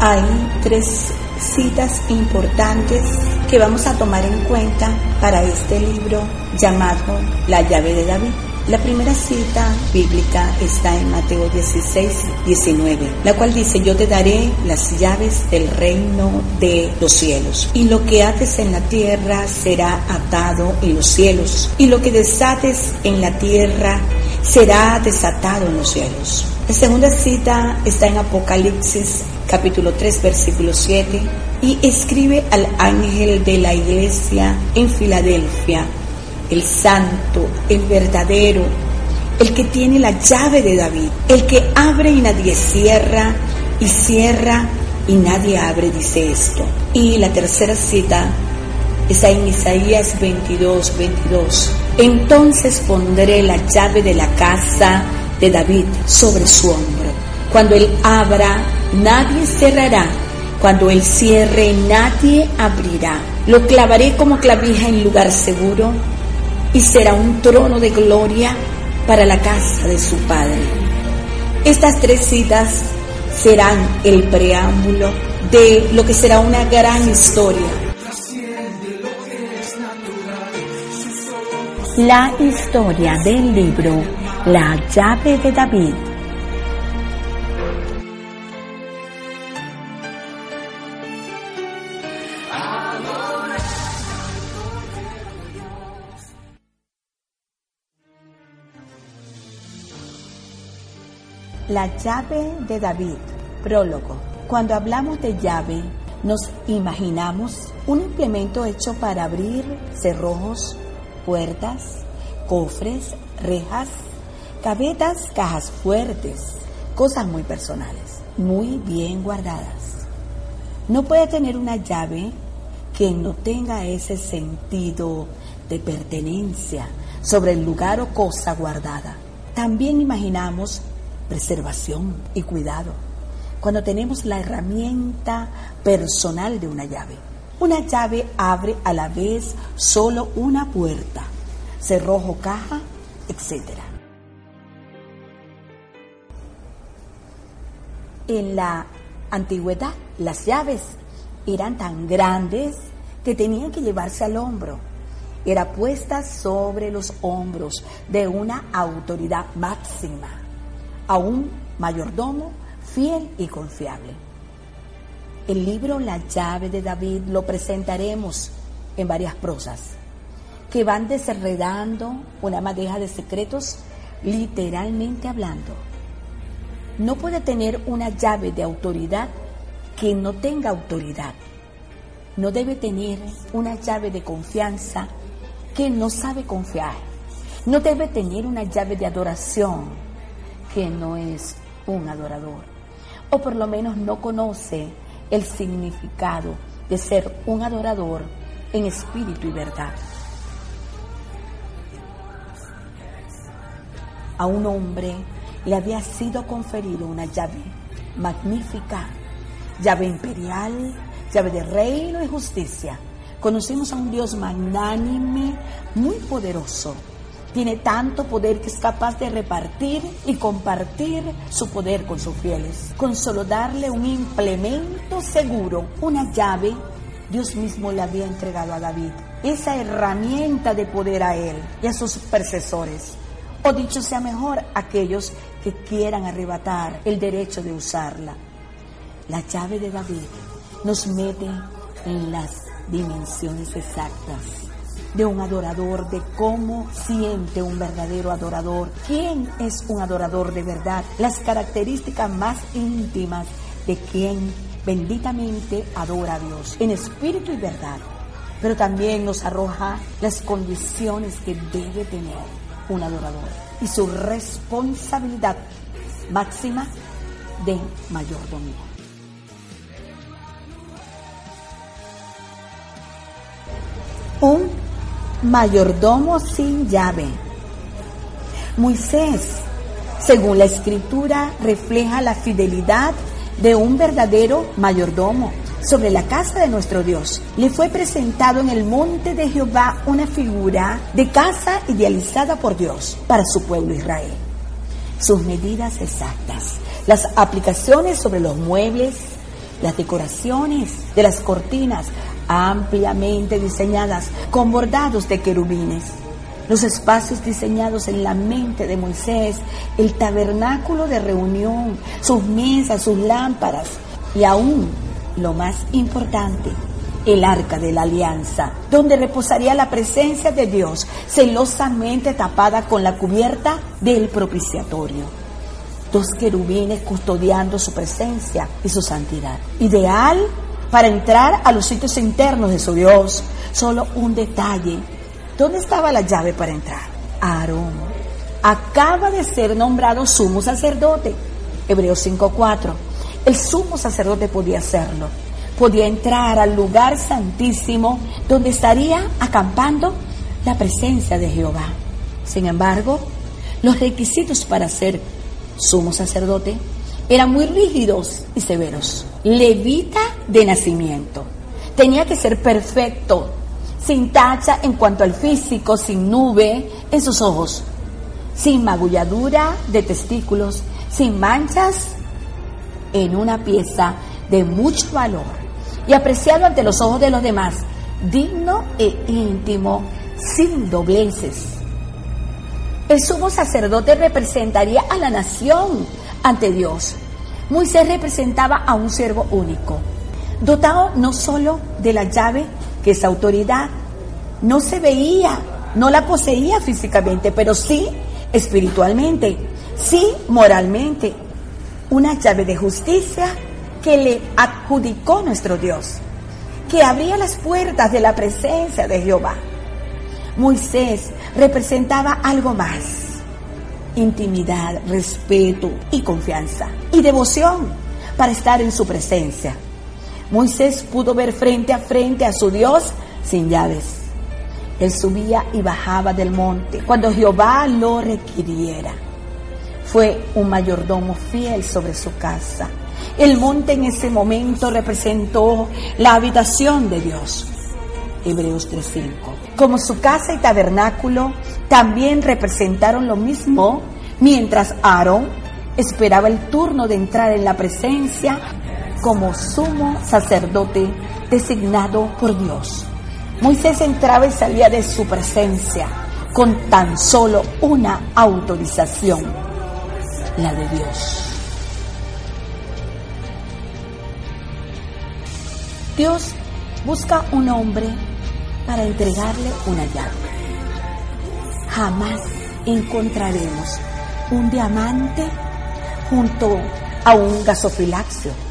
Hay tres citas importantes que vamos a tomar en cuenta para este libro llamado La llave de David. La primera cita bíblica está en Mateo 16, 19, la cual dice, yo te daré las llaves del reino de los cielos, y lo que ates en la tierra será atado en los cielos, y lo que desates en la tierra será desatado en los cielos. La segunda cita está en Apocalipsis capítulo 3 versículo 7 y escribe al ángel de la iglesia en Filadelfia, el santo, el verdadero, el que tiene la llave de David, el que abre y nadie cierra y cierra y nadie abre, dice esto. Y la tercera cita está en Isaías 22, 22. Entonces pondré la llave de la casa de David sobre su hombro. Cuando él abra, nadie cerrará. Cuando él cierre, nadie abrirá. Lo clavaré como clavija en lugar seguro y será un trono de gloria para la casa de su padre. Estas tres citas serán el preámbulo de lo que será una gran historia. La historia del libro La llave de David La llave de David, prólogo. Cuando hablamos de llave, nos imaginamos un implemento hecho para abrir cerrojos, puertas, cofres, rejas, cabetas, cajas fuertes, cosas muy personales, muy bien guardadas. No puede tener una llave que no tenga ese sentido de pertenencia sobre el lugar o cosa guardada. También imaginamos preservación y cuidado cuando tenemos la herramienta personal de una llave. Una llave abre a la vez solo una puerta, cerrojo, caja, etc. En la antigüedad, las llaves eran tan grandes que tenían que llevarse al hombro. Era puesta sobre los hombros de una autoridad máxima a un mayordomo fiel y confiable. El libro La llave de David lo presentaremos en varias prosas que van desenredando una madeja de secretos literalmente hablando. No puede tener una llave de autoridad que no tenga autoridad. No debe tener una llave de confianza que no sabe confiar. No debe tener una llave de adoración que no es un adorador, o por lo menos no conoce el significado de ser un adorador en espíritu y verdad. A un hombre le había sido conferido una llave magnífica, llave imperial, llave de reino y justicia. Conocemos a un Dios magnánime, muy poderoso, tiene tanto poder que es capaz de repartir y compartir su poder con sus fieles. Con solo darle un implemento seguro, una llave, Dios mismo le había entregado a David esa herramienta de poder a él y a sus percesores. O dicho sea mejor, aquellos que quieran arrebatar el derecho de usarla. La llave de David nos mete en las dimensiones exactas de un adorador, de cómo siente un verdadero adorador, quién es un adorador de verdad, las características más íntimas de quien benditamente adora a Dios en espíritu y verdad. pero también nos arroja las condiciones que debe tener un adorador y su responsabilidad máxima de mayordomía. Un mayordomo sin llave. Moisés, según la escritura, refleja la fidelidad de un verdadero mayordomo sobre la casa de nuestro Dios. Le fue presentado en el monte de Jehová una figura de casa idealizada por Dios para su pueblo Israel. Sus medidas exactas, las aplicaciones sobre los muebles, las decoraciones de las cortinas ampliamente diseñadas con bordados de querubines, los espacios diseñados en la mente de Moisés, el tabernáculo de reunión, sus mesas, sus lámparas y aún lo más importante, el arca de la alianza, donde reposaría la presencia de Dios, celosamente tapada con la cubierta del propiciatorio. Dos querubines custodiando su presencia y su santidad. Ideal para entrar a los sitios internos de su Dios. Solo un detalle. ¿Dónde estaba la llave para entrar? Aarón. Acaba de ser nombrado sumo sacerdote. Hebreos 5.4. El sumo sacerdote podía hacerlo. Podía entrar al lugar santísimo donde estaría acampando la presencia de Jehová. Sin embargo, los requisitos para ser sumo sacerdote eran muy rígidos y severos. Levita de nacimiento. Tenía que ser perfecto, sin tacha en cuanto al físico, sin nube en sus ojos, sin magulladura de testículos, sin manchas en una pieza de mucho valor y apreciado ante los ojos de los demás, digno e íntimo, sin dobleces. El sumo sacerdote representaría a la nación ante Dios. Moisés representaba a un siervo único, dotado no solo de la llave, que es autoridad, no se veía, no la poseía físicamente, pero sí espiritualmente, sí moralmente, una llave de justicia que le adjudicó nuestro Dios, que abría las puertas de la presencia de Jehová. Moisés representaba algo más, intimidad, respeto y confianza y devoción para estar en su presencia. Moisés pudo ver frente a frente a su Dios sin llaves. Él subía y bajaba del monte cuando Jehová lo requiriera. Fue un mayordomo fiel sobre su casa. El monte en ese momento representó la habitación de Dios. Hebreos 3:5. Como su casa y tabernáculo también representaron lo mismo, mientras Aarón esperaba el turno de entrar en la presencia como sumo sacerdote designado por Dios. Moisés entraba y salía de su presencia con tan solo una autorización la de Dios. Dios busca un hombre para entregarle una llave. Jamás encontraremos un diamante junto a un gasofilaxio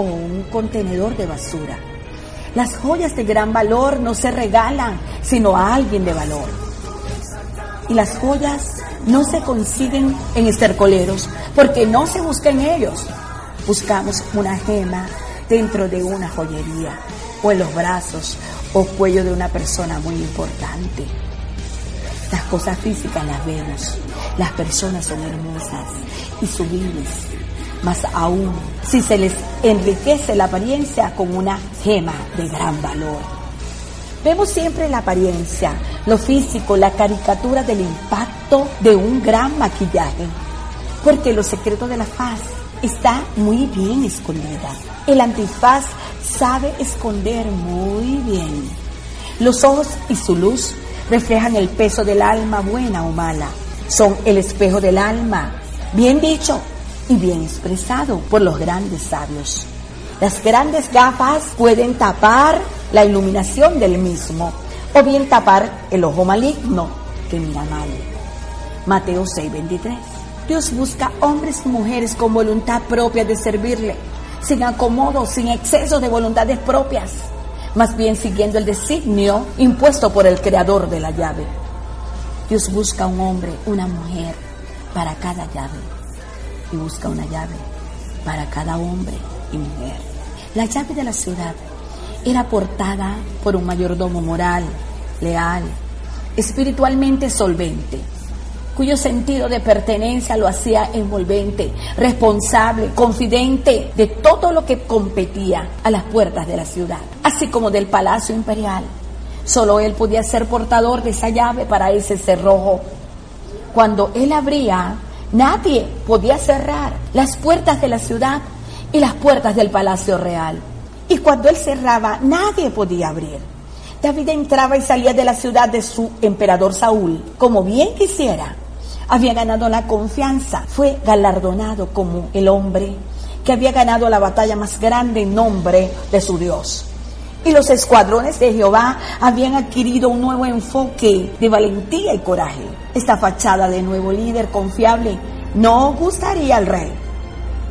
o un contenedor de basura. Las joyas de gran valor no se regalan, sino a alguien de valor. Y las joyas no se consiguen en estercoleros porque no se busca en ellos. Buscamos una gema dentro de una joyería o en los brazos o cuello de una persona muy importante. Las cosas físicas las vemos, las personas son hermosas y sublimes, más aún si se les enriquece la apariencia con una gema de gran valor. Vemos siempre la apariencia, lo físico, la caricatura del impacto de un gran maquillaje, porque los secretos de la faz está muy bien escondida. El antifaz sabe esconder muy bien. Los ojos y su luz reflejan el peso del alma buena o mala. Son el espejo del alma, bien dicho y bien expresado por los grandes sabios. Las grandes gafas pueden tapar la iluminación del mismo o bien tapar el ojo maligno que mira mal. Mateo 6:23. Dios busca hombres y mujeres con voluntad propia de servirle, sin acomodo, sin exceso de voluntades propias, más bien siguiendo el designio impuesto por el creador de la llave. Dios busca un hombre, una mujer para cada llave y busca una llave para cada hombre y mujer. La llave de la ciudad era portada por un mayordomo moral, leal, espiritualmente solvente, cuyo sentido de pertenencia lo hacía envolvente, responsable, confidente de todo lo que competía a las puertas de la ciudad, así como del palacio imperial. Solo él podía ser portador de esa llave para ese cerrojo. Cuando él abría, nadie podía cerrar las puertas de la ciudad y las puertas del palacio real. Y cuando él cerraba, nadie podía abrir. David entraba y salía de la ciudad de su emperador Saúl, como bien quisiera. Había ganado la confianza, fue galardonado como el hombre que había ganado la batalla más grande en nombre de su Dios. Y los escuadrones de Jehová habían adquirido un nuevo enfoque de valentía y coraje. Esta fachada de nuevo líder confiable no gustaría al rey.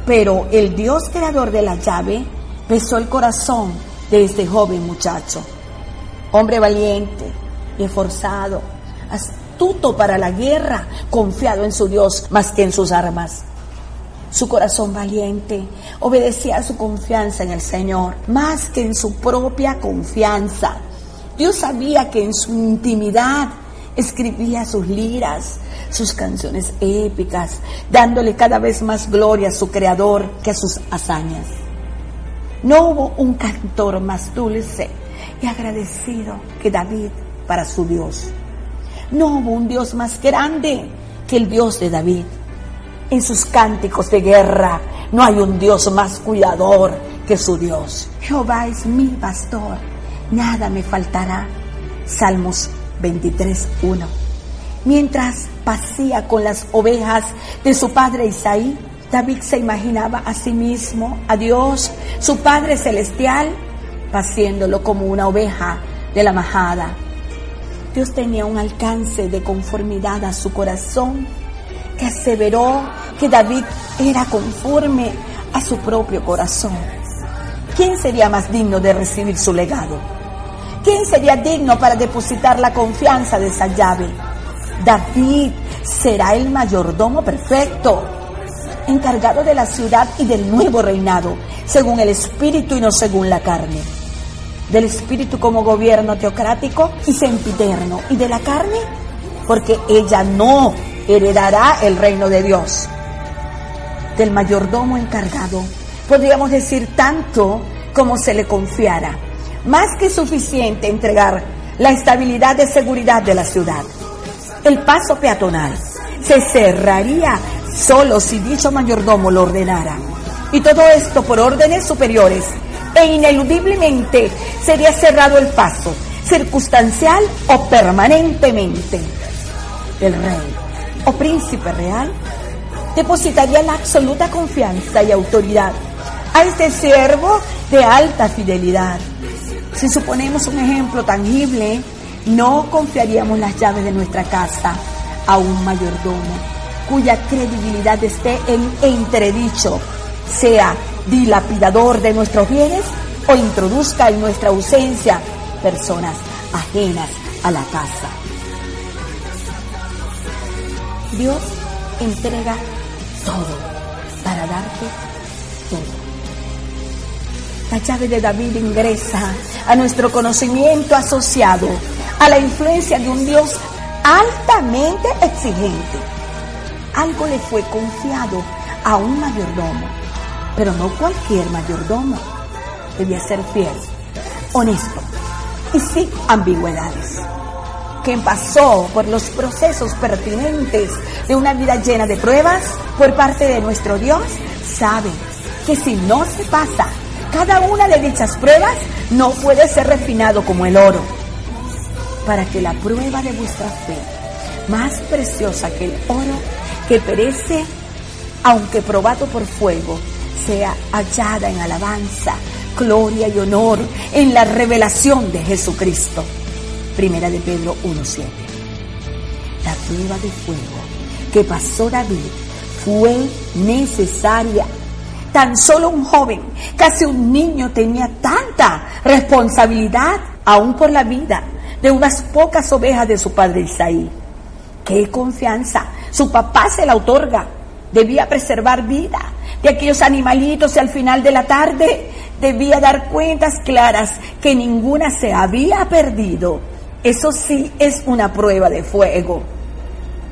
Pero el Dios creador de la llave pesó el corazón de este joven muchacho. Hombre valiente, esforzado, astuto para la guerra, confiado en su Dios más que en sus armas. Su corazón valiente obedecía su confianza en el Señor más que en su propia confianza. Dios sabía que en su intimidad escribía sus liras, sus canciones épicas, dándole cada vez más gloria a su creador que a sus hazañas. No hubo un cantor más dulce y agradecido que David para su Dios. No hubo un Dios más grande que el Dios de David. En sus cánticos de guerra no hay un Dios más cuidador que su Dios. Jehová es mi pastor, nada me faltará. Salmos 23.1. Mientras pasía con las ovejas de su padre Isaí, David se imaginaba a sí mismo, a Dios, su Padre Celestial, paciéndolo como una oveja de la majada. Dios tenía un alcance de conformidad a su corazón que aseveró que David era conforme a su propio corazón. ¿Quién sería más digno de recibir su legado? ¿Quién sería digno para depositar la confianza de esa llave? David será el mayordomo perfecto, encargado de la ciudad y del nuevo reinado, según el espíritu y no según la carne. Del espíritu como gobierno teocrático y sempiterno, y de la carne, porque ella no heredará el reino de Dios. Del mayordomo encargado, podríamos decir tanto como se le confiara. Más que suficiente entregar la estabilidad de seguridad de la ciudad. El paso peatonal se cerraría solo si dicho mayordomo lo ordenara. Y todo esto por órdenes superiores. E ineludiblemente sería cerrado el paso, circunstancial o permanentemente. El rey príncipe real depositaría la absoluta confianza y autoridad a este siervo de alta fidelidad. Si suponemos un ejemplo tangible, no confiaríamos las llaves de nuestra casa a un mayordomo cuya credibilidad esté en entredicho, sea dilapidador de nuestros bienes o introduzca en nuestra ausencia personas ajenas a la casa. Dios entrega todo para darte todo. La llave de David ingresa a nuestro conocimiento asociado a la influencia de un Dios altamente exigente. Algo le fue confiado a un mayordomo, pero no cualquier mayordomo. Debía ser fiel, honesto y sin ambigüedades quien pasó por los procesos pertinentes de una vida llena de pruebas por parte de nuestro Dios, sabe que si no se pasa cada una de dichas pruebas, no puede ser refinado como el oro. Para que la prueba de vuestra fe, más preciosa que el oro, que perece, aunque probado por fuego, sea hallada en alabanza, gloria y honor en la revelación de Jesucristo. Primera de Pedro 1.7. La prueba de fuego que pasó David fue necesaria. Tan solo un joven, casi un niño, tenía tanta responsabilidad aún por la vida de unas pocas ovejas de su padre Isaí. ¡Qué confianza! Su papá se la otorga. Debía preservar vida de aquellos animalitos y al final de la tarde debía dar cuentas claras que ninguna se había perdido. Eso sí es una prueba de fuego.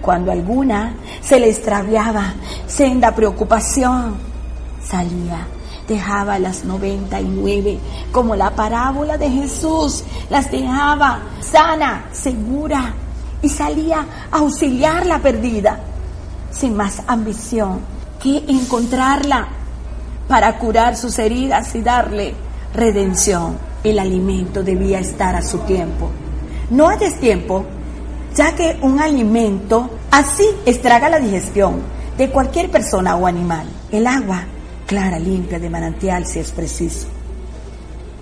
Cuando alguna se le extraviaba, senda preocupación, salía dejaba las 99, como la parábola de Jesús, las dejaba sana, segura, y salía a auxiliar la perdida, sin más ambición que encontrarla para curar sus heridas y darle redención. El alimento debía estar a su tiempo, no a destiempo, ya que un alimento así estraga la digestión de cualquier persona o animal. El agua clara, limpia, de manantial si es preciso.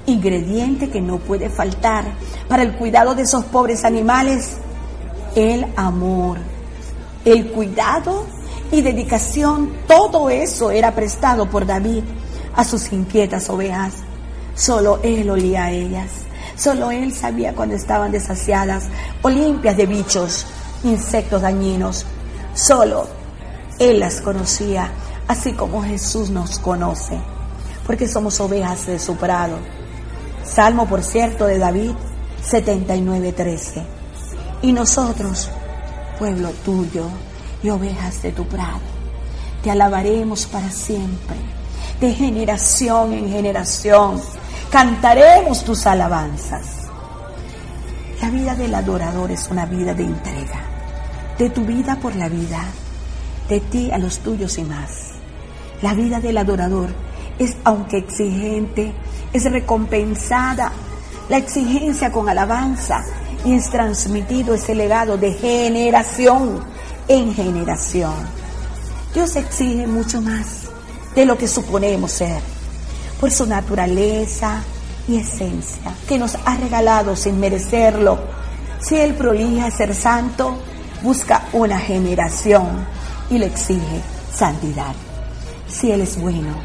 Ingrediente que no puede faltar para el cuidado de esos pobres animales, el amor, el cuidado y dedicación, todo eso era prestado por David a sus inquietas ovejas. Solo él olía a ellas, solo él sabía cuando estaban desasiadas o limpias de bichos, insectos dañinos. Solo él las conocía así como Jesús nos conoce, porque somos ovejas de su prado. Salmo, por cierto, de David, 79.13. Y nosotros, pueblo tuyo y ovejas de tu prado, te alabaremos para siempre, de generación en generación, cantaremos tus alabanzas. La vida del adorador es una vida de entrega, de tu vida por la vida, de ti a los tuyos y más. La vida del adorador es, aunque exigente, es recompensada. La exigencia con alabanza y es transmitido ese legado de generación en generación. Dios exige mucho más de lo que suponemos ser, por su naturaleza y esencia, que nos ha regalado sin merecerlo. Si Él prolija ser santo, busca una generación y le exige santidad si Él es bueno.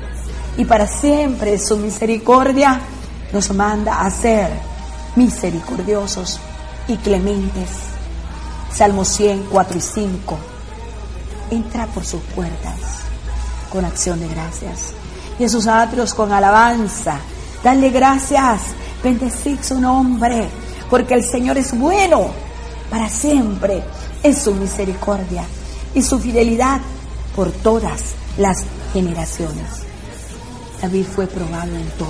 Y para siempre su misericordia nos manda a ser misericordiosos y clementes. Salmo 100, 4 y 5. Entra por sus puertas con acción de gracias y sus atrios con alabanza. Dale gracias, bendecid su nombre, porque el Señor es bueno para siempre en su misericordia y su fidelidad por todas las generaciones. David fue probado en todo.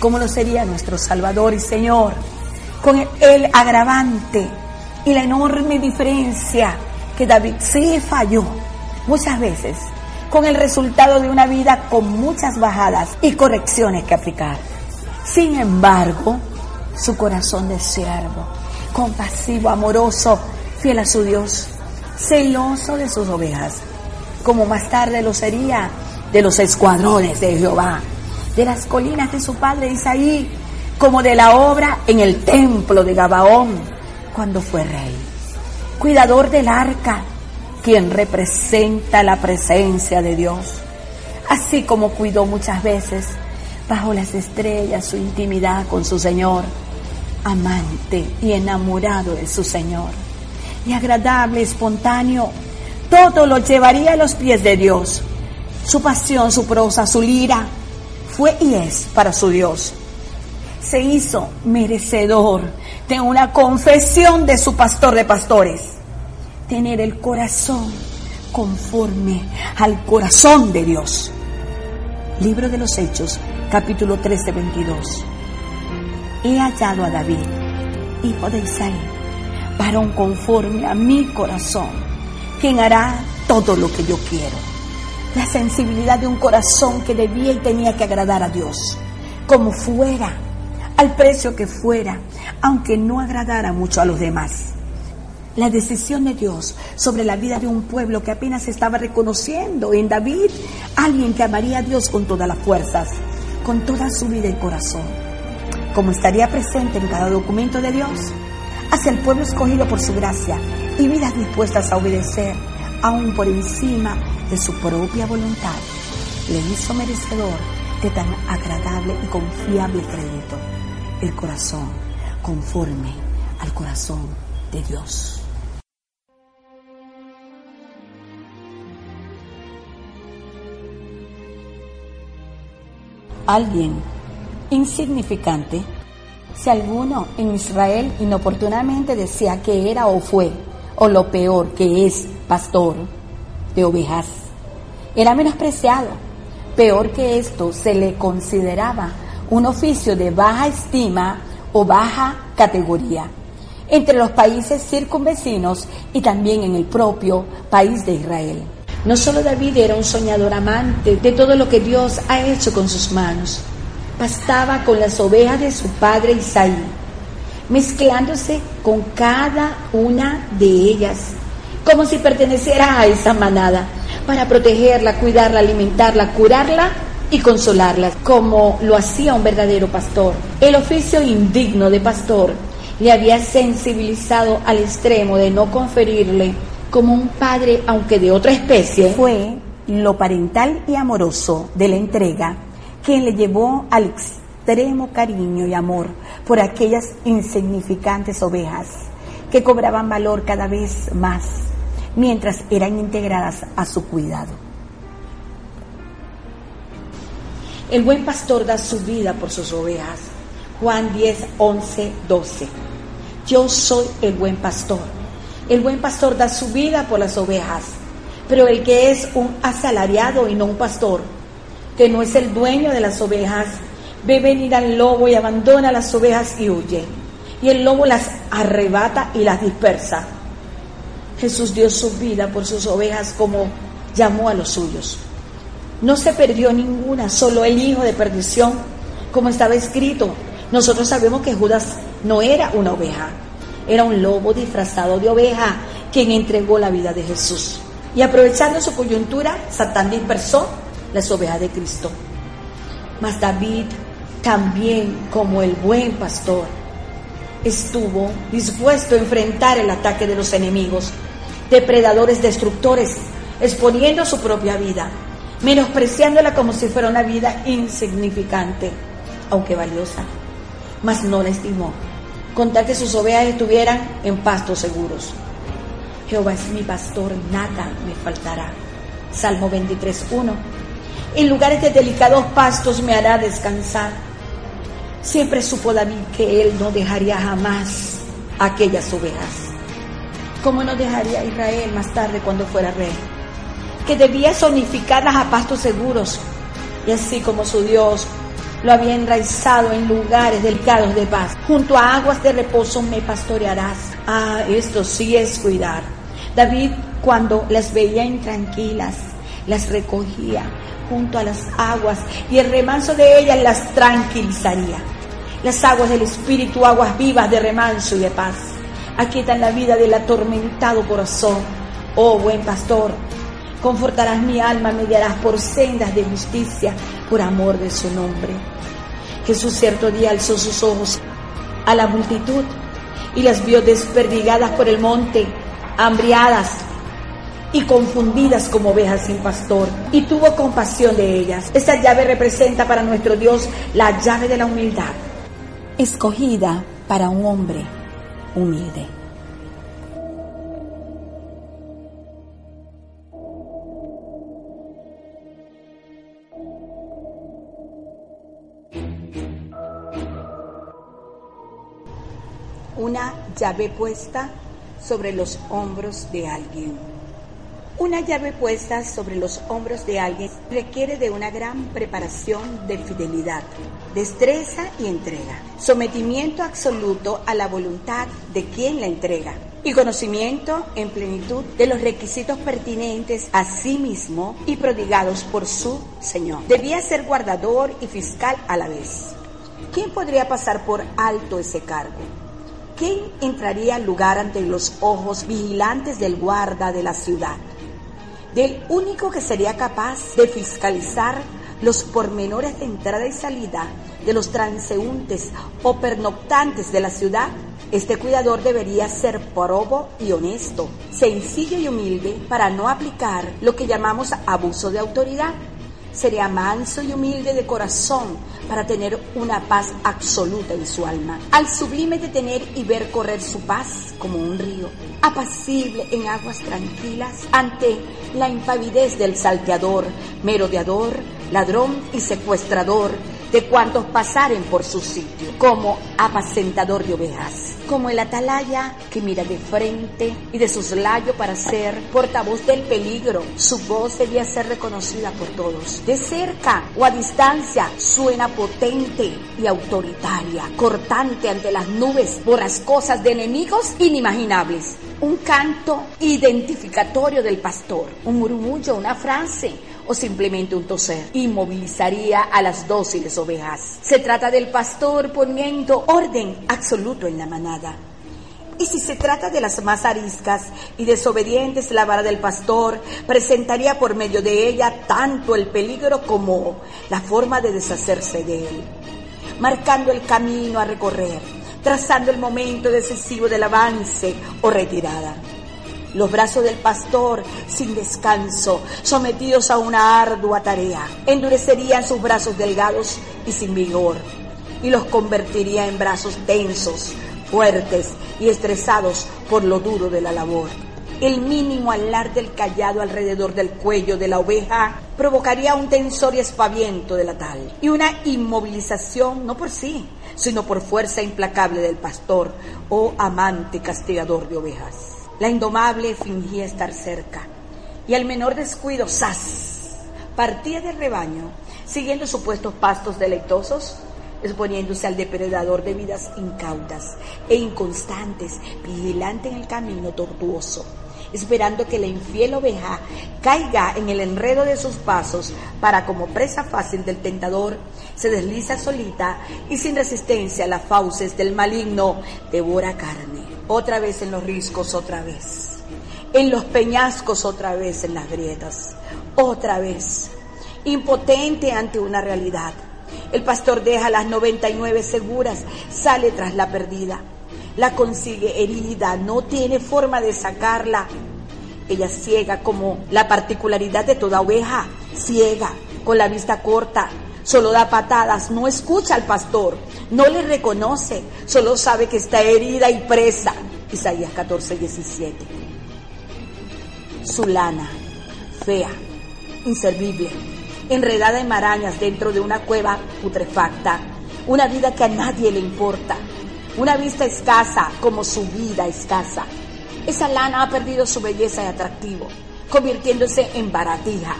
¿Cómo lo sería nuestro Salvador y Señor? Con el agravante y la enorme diferencia que David sí falló muchas veces, con el resultado de una vida con muchas bajadas y correcciones que aplicar. Sin embargo, su corazón de siervo, compasivo, amoroso, fiel a su Dios, celoso de sus ovejas, como más tarde lo sería de los escuadrones de Jehová, de las colinas de su padre Isaí, como de la obra en el templo de Gabaón cuando fue rey. Cuidador del arca, quien representa la presencia de Dios, así como cuidó muchas veces bajo las estrellas su intimidad con su Señor, amante y enamorado de su Señor, y agradable, espontáneo, todo lo llevaría a los pies de Dios. Su pasión, su prosa, su lira, fue y es para su Dios. Se hizo merecedor de una confesión de su pastor de pastores. Tener el corazón conforme al corazón de Dios. Libro de los Hechos, capítulo 13, 22. He hallado a David, hijo de Isaí, varón conforme a mi corazón quien hará todo lo que yo quiero. La sensibilidad de un corazón que debía y tenía que agradar a Dios, como fuera, al precio que fuera, aunque no agradara mucho a los demás. La decisión de Dios sobre la vida de un pueblo que apenas estaba reconociendo en David, alguien que amaría a Dios con todas las fuerzas, con toda su vida y corazón, como estaría presente en cada documento de Dios, hacia el pueblo escogido por su gracia y vidas dispuestas a obedecer aún por encima de su propia voluntad. Le hizo merecedor de tan agradable y confiable crédito, el corazón conforme al corazón de Dios. Alguien insignificante, si alguno en Israel inoportunamente decía que era o fue, o lo peor que es pastor de ovejas, era menospreciado. Peor que esto, se le consideraba un oficio de baja estima o baja categoría entre los países circunvecinos y también en el propio país de Israel. No solo David era un soñador amante de todo lo que Dios ha hecho con sus manos, pastaba con las ovejas de su padre Isaí, mezclándose con cada una de ellas, como si perteneciera a esa manada, para protegerla, cuidarla, alimentarla, curarla y consolarla, como lo hacía un verdadero pastor. El oficio indigno de pastor le había sensibilizado al extremo de no conferirle como un padre, aunque de otra especie. Fue lo parental y amoroso de la entrega quien le llevó al extremo cariño y amor por aquellas insignificantes ovejas que cobraban valor cada vez más mientras eran integradas a su cuidado. El buen pastor da su vida por sus ovejas. Juan 10, 11, 12. Yo soy el buen pastor. El buen pastor da su vida por las ovejas, pero el que es un asalariado y no un pastor, que no es el dueño de las ovejas, ve venir al lobo y abandona las ovejas y huye. Y el lobo las arrebata y las dispersa. Jesús dio su vida por sus ovejas como llamó a los suyos. No se perdió ninguna, solo el hijo de perdición, como estaba escrito. Nosotros sabemos que Judas no era una oveja, era un lobo disfrazado de oveja quien entregó la vida de Jesús. Y aprovechando su coyuntura, Satán dispersó las ovejas de Cristo. Mas David también, como el buen pastor, estuvo dispuesto a enfrentar el ataque de los enemigos, depredadores destructores, exponiendo su propia vida, menospreciándola como si fuera una vida insignificante, aunque valiosa, mas no la estimó, con tal que sus ovejas estuvieran en pastos seguros. Jehová es mi pastor, nada me faltará. Salmo 23.1 en lugares de delicados pastos me hará descansar. Siempre supo David que él no dejaría jamás aquellas ovejas. Como no dejaría Israel más tarde cuando fuera rey? Que debía zonificarlas a pastos seguros. Y así como su Dios lo había enraizado en lugares delicados de paz. Junto a aguas de reposo me pastorearás. Ah, esto sí es cuidar. David, cuando las veía intranquilas, las recogía, junto a las aguas y el remanso de ellas las tranquilizaría. Las aguas del Espíritu, aguas vivas de remanso y de paz, aquietan la vida del atormentado corazón. Oh buen pastor, confortarás mi alma, me guiarás por sendas de justicia, por amor de su nombre. Jesús cierto día alzó sus ojos a la multitud y las vio desperdigadas por el monte, hambriadas, y confundidas como ovejas sin pastor, y tuvo compasión de ellas. Esta llave representa para nuestro Dios la llave de la humildad, escogida para un hombre humilde. Una llave puesta sobre los hombros de alguien. Una llave puesta sobre los hombros de alguien requiere de una gran preparación de fidelidad, destreza y entrega, sometimiento absoluto a la voluntad de quien la entrega y conocimiento en plenitud de los requisitos pertinentes a sí mismo y prodigados por su Señor. Debía ser guardador y fiscal a la vez. ¿Quién podría pasar por alto ese cargo? ¿Quién entraría al lugar ante los ojos vigilantes del guarda de la ciudad? del único que sería capaz de fiscalizar los pormenores de entrada y salida de los transeúntes o pernoctantes de la ciudad, este cuidador debería ser probo y honesto, sencillo y humilde para no aplicar lo que llamamos abuso de autoridad, Sería manso y humilde de corazón para tener una paz absoluta en su alma. Al sublime de tener y ver correr su paz como un río, apacible en aguas tranquilas ante la impavidez del salteador, merodeador, ladrón y secuestrador de cuantos pasaren por su sitio, como apacentador de ovejas, como el atalaya que mira de frente y de soslayo para ser portavoz del peligro. Su voz debía ser reconocida por todos. De cerca o a distancia suena potente y autoritaria, cortante ante las nubes borrascosas de enemigos inimaginables. Un canto identificatorio del pastor, un murmullo, una frase, o simplemente un toser. Inmovilizaría a las dóciles ovejas. Se trata del pastor poniendo orden absoluto en la manada. Y si se trata de las más ariscas y desobedientes, la vara del pastor presentaría por medio de ella tanto el peligro como la forma de deshacerse de él, marcando el camino a recorrer, trazando el momento decisivo del avance o retirada los brazos del pastor sin descanso, sometidos a una ardua tarea. Endurecerían sus brazos delgados y sin vigor y los convertiría en brazos tensos, fuertes y estresados por lo duro de la labor. El mínimo alar del callado alrededor del cuello de la oveja provocaría un tensor y espaviento de la tal y una inmovilización no por sí, sino por fuerza implacable del pastor o amante castigador de ovejas. La indomable fingía estar cerca y al menor descuido, ¡zas! Partía del rebaño, siguiendo supuestos pastos deleitosos, exponiéndose al depredador de vidas incautas e inconstantes, vigilante en el camino tortuoso, esperando que la infiel oveja caiga en el enredo de sus pasos para como presa fácil del tentador se desliza solita y sin resistencia a las fauces del maligno devora carne otra vez en los riscos, otra vez. En los peñascos, otra vez en las grietas, otra vez. Impotente ante una realidad. El pastor deja las 99 seguras, sale tras la perdida. La consigue herida, no tiene forma de sacarla. Ella ciega como la particularidad de toda oveja, ciega, con la vista corta, solo da patadas, no escucha al pastor, no le reconoce, solo sabe que está herida y presa. Isaías 14, 17. Su lana, fea, inservible, enredada en marañas dentro de una cueva putrefacta, una vida que a nadie le importa, una vista escasa como su vida escasa. Esa lana ha perdido su belleza y atractivo, convirtiéndose en baratija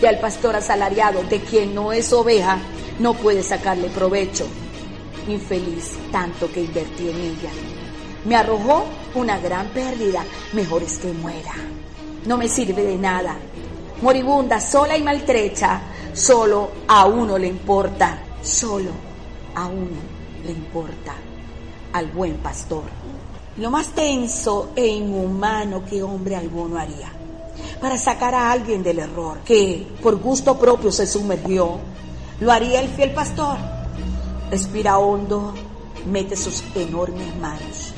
y al pastor asalariado de quien no es oveja no puede sacarle provecho. Infeliz tanto que invertí en ella. Me arrojó una gran pérdida, mejor es que muera. No me sirve de nada. Moribunda, sola y maltrecha, solo a uno le importa, solo a uno le importa, al buen pastor. Lo más tenso e inhumano que hombre alguno haría para sacar a alguien del error que por gusto propio se sumergió, lo haría el fiel pastor. Respira hondo, mete sus enormes manos,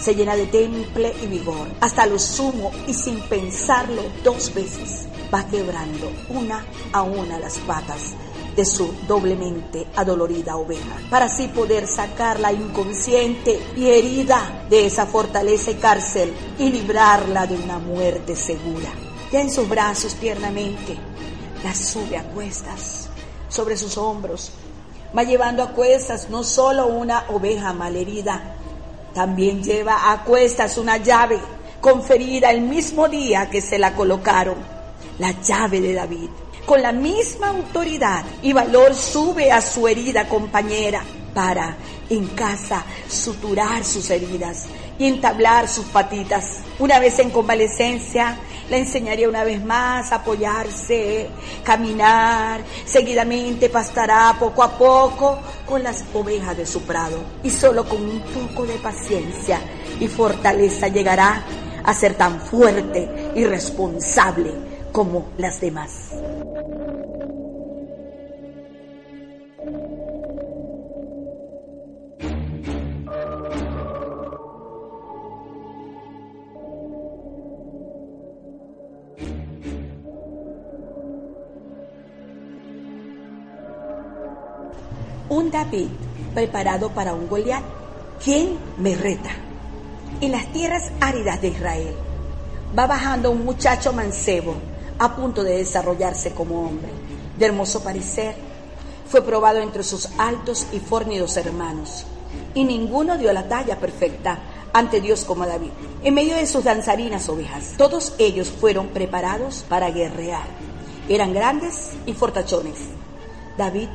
se llena de temple y vigor, hasta lo sumo y sin pensarlo dos veces, va quebrando una a una las patas de su doblemente adolorida oveja, para así poder sacarla inconsciente y herida de esa fortaleza y cárcel y librarla de una muerte segura en sus brazos tiernamente, la sube a cuestas sobre sus hombros, va llevando a cuestas no solo una oveja malherida, también lleva a cuestas una llave conferida el mismo día que se la colocaron, la llave de David. Con la misma autoridad y valor sube a su herida compañera para en casa suturar sus heridas y entablar sus patitas. Una vez en convalecencia, le enseñaría una vez más a apoyarse, caminar, seguidamente pastará poco a poco con las ovejas de su prado y solo con un poco de paciencia y fortaleza llegará a ser tan fuerte y responsable como las demás. Un David preparado para un Goliat. ¿Quién me reta? En las tierras áridas de Israel va bajando un muchacho mancebo a punto de desarrollarse como hombre, de hermoso parecer. Fue probado entre sus altos y fornidos hermanos, y ninguno dio la talla perfecta ante Dios como David. En medio de sus danzarinas ovejas, todos ellos fueron preparados para guerrear. Eran grandes y fortachones. David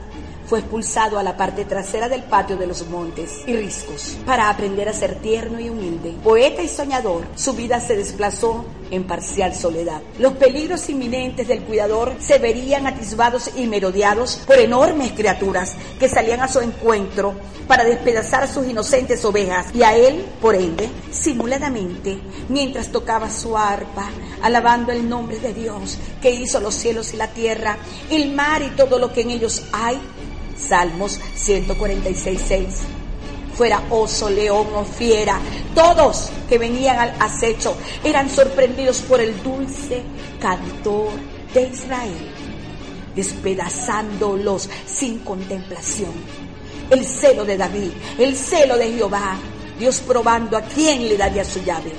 fue expulsado a la parte trasera del patio de los montes y riscos para aprender a ser tierno y humilde. Poeta y soñador, su vida se desplazó en parcial soledad. Los peligros inminentes del cuidador se verían atisbados y merodeados por enormes criaturas que salían a su encuentro para despedazar sus inocentes ovejas y a él, por ende, simuladamente, mientras tocaba su arpa, alabando el nombre de Dios que hizo los cielos y la tierra, el mar y todo lo que en ellos hay. Salmos 146, 6 fuera oso, león o fiera, todos que venían al acecho eran sorprendidos por el dulce cantor de Israel, despedazándolos sin contemplación. El celo de David, el celo de Jehová, Dios probando a quién le daría su llave.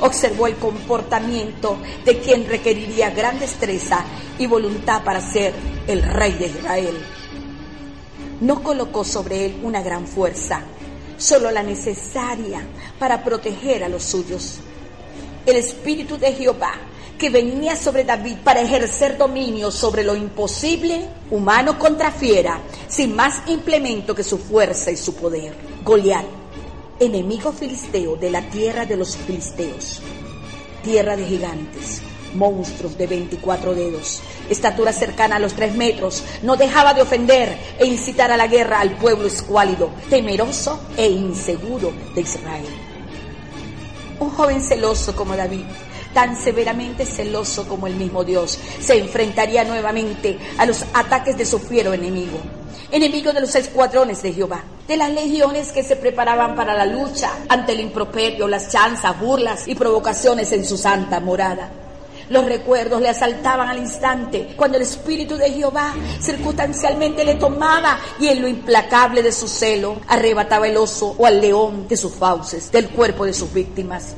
Observó el comportamiento de quien requeriría gran destreza y voluntad para ser el rey de Israel. No colocó sobre él una gran fuerza, solo la necesaria para proteger a los suyos. El Espíritu de Jehová que venía sobre David para ejercer dominio sobre lo imposible, humano contra fiera, sin más implemento que su fuerza y su poder. Goliat, enemigo filisteo de la tierra de los filisteos, tierra de gigantes, monstruos de 24 dedos, estatura cercana a los 3 metros, no dejaba de ofender e incitar a la guerra al pueblo escuálido, temeroso e inseguro de Israel. Un joven celoso como David, tan severamente celoso como el mismo Dios, se enfrentaría nuevamente a los ataques de su fiero enemigo, enemigo de los escuadrones de Jehová, de las legiones que se preparaban para la lucha ante el improperio, las chanzas, burlas y provocaciones en su santa morada. Los recuerdos le asaltaban al instante cuando el Espíritu de Jehová circunstancialmente le tomaba y en lo implacable de su celo arrebataba el oso o al león de sus fauces, del cuerpo de sus víctimas.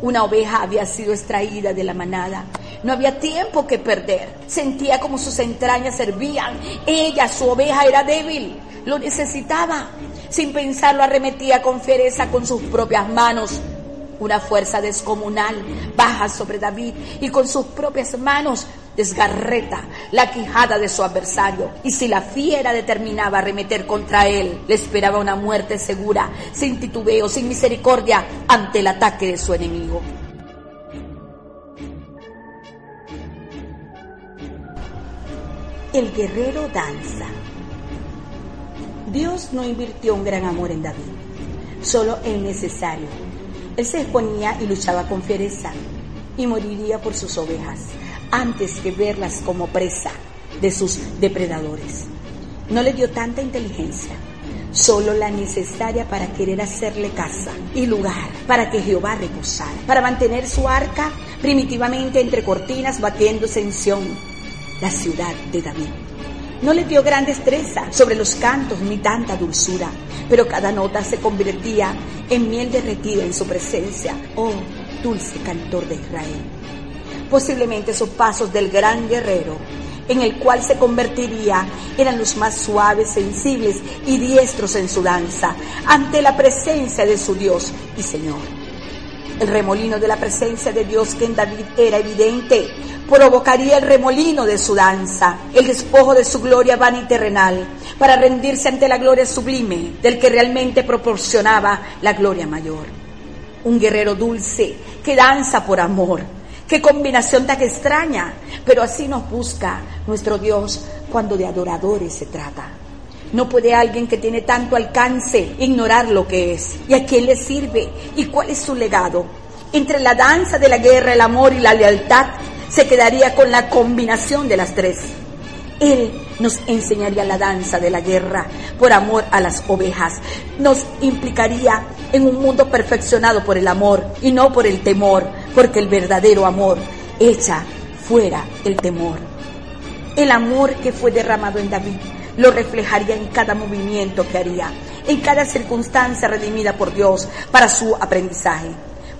Una oveja había sido extraída de la manada. No había tiempo que perder. Sentía como sus entrañas hervían. Ella, su oveja, era débil. Lo necesitaba. Sin pensarlo arremetía con fiereza con sus propias manos una fuerza descomunal baja sobre David y con sus propias manos desgarreta la quijada de su adversario. Y si la fiera determinaba arremeter contra él, le esperaba una muerte segura, sin titubeo, sin misericordia, ante el ataque de su enemigo. El guerrero danza. Dios no invirtió un gran amor en David, solo el necesario él se exponía y luchaba con fiereza y moriría por sus ovejas antes que verlas como presa de sus depredadores. No le dio tanta inteligencia, solo la necesaria para querer hacerle casa y lugar para que Jehová reposara, para mantener su arca primitivamente entre cortinas batiéndose en Sión, la ciudad de David. No le dio gran destreza sobre los cantos ni tanta dulzura, pero cada nota se convertía en miel derretida en su presencia, oh dulce cantor de Israel. Posiblemente esos pasos del gran guerrero, en el cual se convertiría, eran los más suaves, sensibles y diestros en su danza, ante la presencia de su Dios y Señor. El remolino de la presencia de Dios que en David era evidente, provocaría el remolino de su danza, el despojo de su gloria vana y terrenal, para rendirse ante la gloria sublime del que realmente proporcionaba la gloria mayor. Un guerrero dulce que danza por amor. Qué combinación tan extraña, pero así nos busca nuestro Dios cuando de adoradores se trata. No puede alguien que tiene tanto alcance ignorar lo que es y a quién le sirve y cuál es su legado. Entre la danza de la guerra, el amor y la lealtad se quedaría con la combinación de las tres. Él nos enseñaría la danza de la guerra por amor a las ovejas. Nos implicaría en un mundo perfeccionado por el amor y no por el temor, porque el verdadero amor echa fuera el temor. El amor que fue derramado en David lo reflejaría en cada movimiento que haría, en cada circunstancia redimida por Dios para su aprendizaje.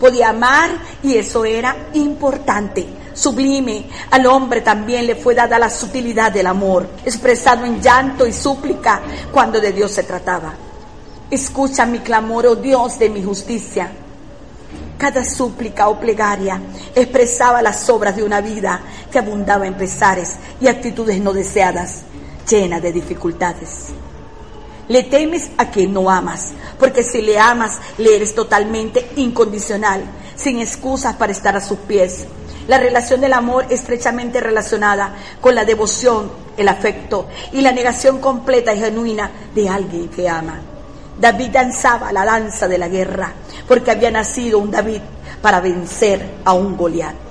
Podía amar y eso era importante, sublime. Al hombre también le fue dada la sutilidad del amor, expresado en llanto y súplica cuando de Dios se trataba. Escucha mi clamor, oh Dios de mi justicia. Cada súplica o plegaria expresaba las obras de una vida que abundaba en pesares y actitudes no deseadas, llena de dificultades. Le temes a quien no amas, porque si le amas, le eres totalmente incondicional, sin excusas para estar a sus pies. La relación del amor estrechamente relacionada con la devoción, el afecto y la negación completa y genuina de alguien que ama. David danzaba la danza de la guerra, porque había nacido un David para vencer a un Goliat.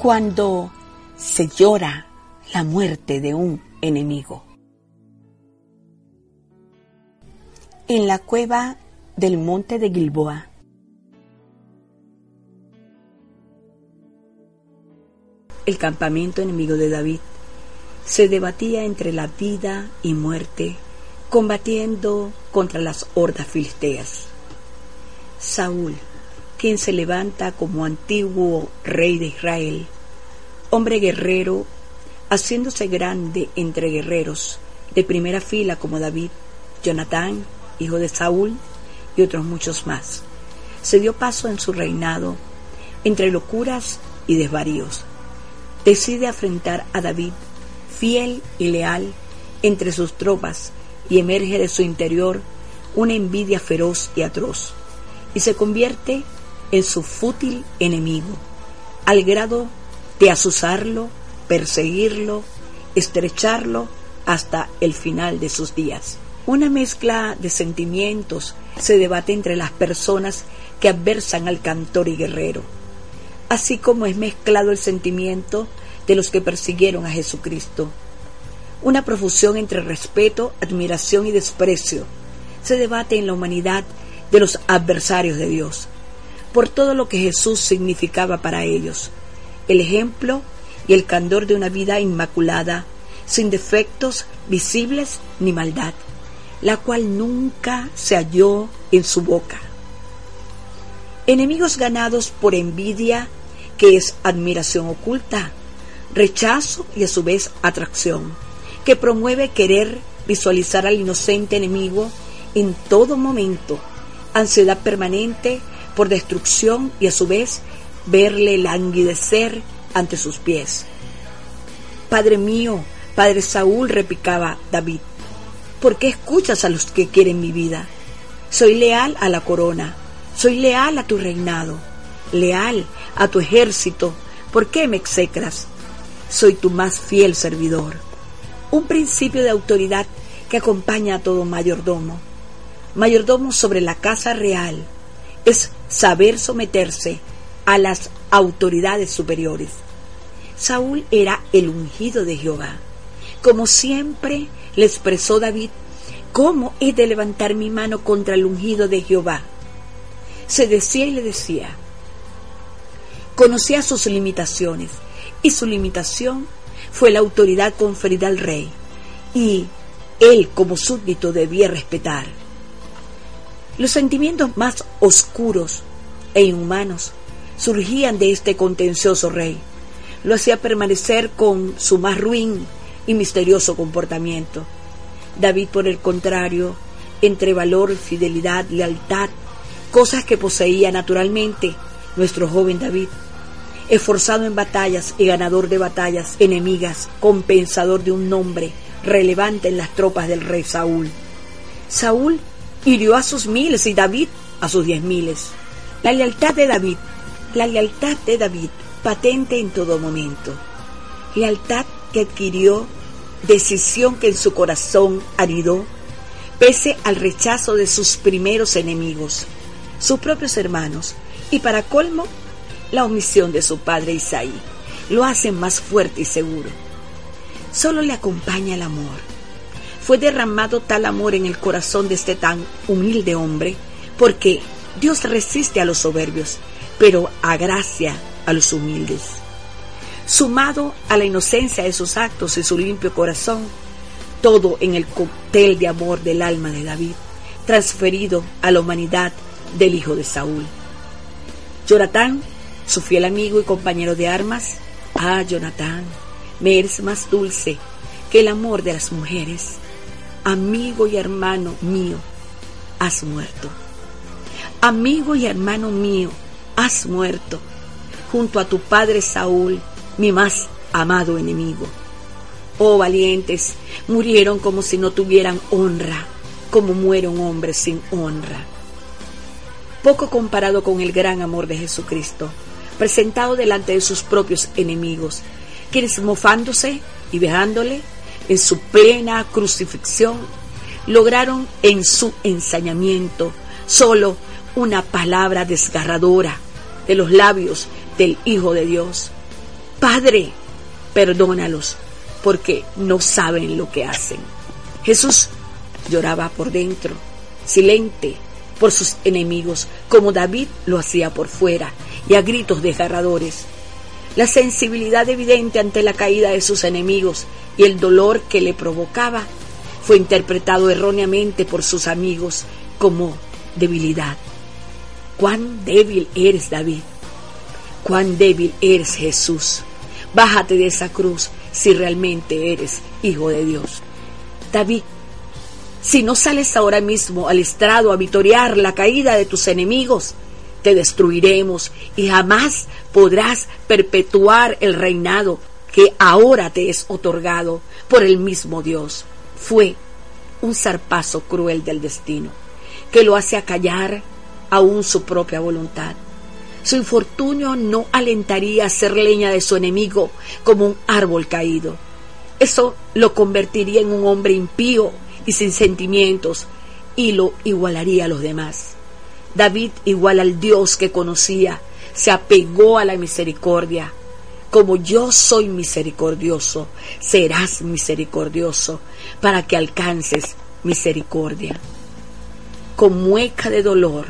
Cuando se llora la muerte de un enemigo. En la cueva del monte de Gilboa, el campamento enemigo de David se debatía entre la vida y muerte, combatiendo contra las hordas filisteas. Saúl quien se levanta como antiguo rey de Israel, hombre guerrero, haciéndose grande entre guerreros, de primera fila como David, Jonatán, hijo de Saúl, y otros muchos más. Se dio paso en su reinado entre locuras y desvaríos. Decide afrentar a David, fiel y leal, entre sus tropas, y emerge de su interior una envidia feroz y atroz, y se convierte en su fútil enemigo, al grado de azuzarlo, perseguirlo, estrecharlo hasta el final de sus días. Una mezcla de sentimientos se debate entre las personas que adversan al cantor y guerrero, así como es mezclado el sentimiento de los que persiguieron a Jesucristo. Una profusión entre respeto, admiración y desprecio se debate en la humanidad de los adversarios de Dios por todo lo que Jesús significaba para ellos, el ejemplo y el candor de una vida inmaculada, sin defectos visibles ni maldad, la cual nunca se halló en su boca. Enemigos ganados por envidia, que es admiración oculta, rechazo y a su vez atracción, que promueve querer visualizar al inocente enemigo en todo momento, ansiedad permanente por destrucción y a su vez verle languidecer ante sus pies. Padre mío, Padre Saúl, replicaba David, ¿por qué escuchas a los que quieren mi vida? Soy leal a la corona, soy leal a tu reinado, leal a tu ejército, ¿por qué me execras? Soy tu más fiel servidor. Un principio de autoridad que acompaña a todo mayordomo. Mayordomo sobre la casa real, es saber someterse a las autoridades superiores. Saúl era el ungido de Jehová. Como siempre le expresó David, ¿cómo he de levantar mi mano contra el ungido de Jehová? Se decía y le decía. Conocía sus limitaciones y su limitación fue la autoridad conferida al rey y él como súbdito debía respetar. Los sentimientos más oscuros e inhumanos surgían de este contencioso rey, lo hacía permanecer con su más ruin y misterioso comportamiento. David, por el contrario, entre valor, fidelidad, lealtad, cosas que poseía naturalmente nuestro joven David, esforzado en batallas y ganador de batallas enemigas, compensador de un nombre relevante en las tropas del rey Saúl. Saúl hirió a sus miles y David a sus diez miles. La lealtad de David, la lealtad de David, patente en todo momento. Lealtad que adquirió, decisión que en su corazón aridó, pese al rechazo de sus primeros enemigos, sus propios hermanos, y para colmo, la omisión de su padre Isaí, lo hacen más fuerte y seguro. Solo le acompaña el amor. Fue derramado tal amor en el corazón de este tan humilde hombre, porque Dios resiste a los soberbios, pero agracia a los humildes. Sumado a la inocencia de sus actos y su limpio corazón, todo en el cóctel de amor del alma de David, transferido a la humanidad del hijo de Saúl. Jonatán, su fiel amigo y compañero de armas, ah, Jonatán, me eres más dulce que el amor de las mujeres. Amigo y hermano mío, has muerto. Amigo y hermano mío, has muerto, junto a tu padre Saúl, mi más amado enemigo. Oh valientes, murieron como si no tuvieran honra, como muere un hombre sin honra. Poco comparado con el gran amor de Jesucristo, presentado delante de sus propios enemigos, quienes mofándose y vejándole en su plena crucifixión, lograron en su ensañamiento solo una palabra desgarradora de los labios del Hijo de Dios. Padre, perdónalos, porque no saben lo que hacen. Jesús lloraba por dentro, silente por sus enemigos, como David lo hacía por fuera, y a gritos desgarradores. La sensibilidad evidente ante la caída de sus enemigos y el dolor que le provocaba fue interpretado erróneamente por sus amigos como debilidad. Cuán débil eres, David. Cuán débil eres, Jesús. Bájate de esa cruz si realmente eres hijo de Dios. David, si no sales ahora mismo al estrado a vitorear la caída de tus enemigos, te destruiremos y jamás podrás perpetuar el reinado que ahora te es otorgado por el mismo Dios. Fue un zarpazo cruel del destino, que lo hace acallar aún su propia voluntad. Su infortunio no alentaría a ser leña de su enemigo como un árbol caído. Eso lo convertiría en un hombre impío y sin sentimientos y lo igualaría a los demás. David, igual al Dios que conocía, se apegó a la misericordia. Como yo soy misericordioso, serás misericordioso para que alcances misericordia. Con mueca de dolor,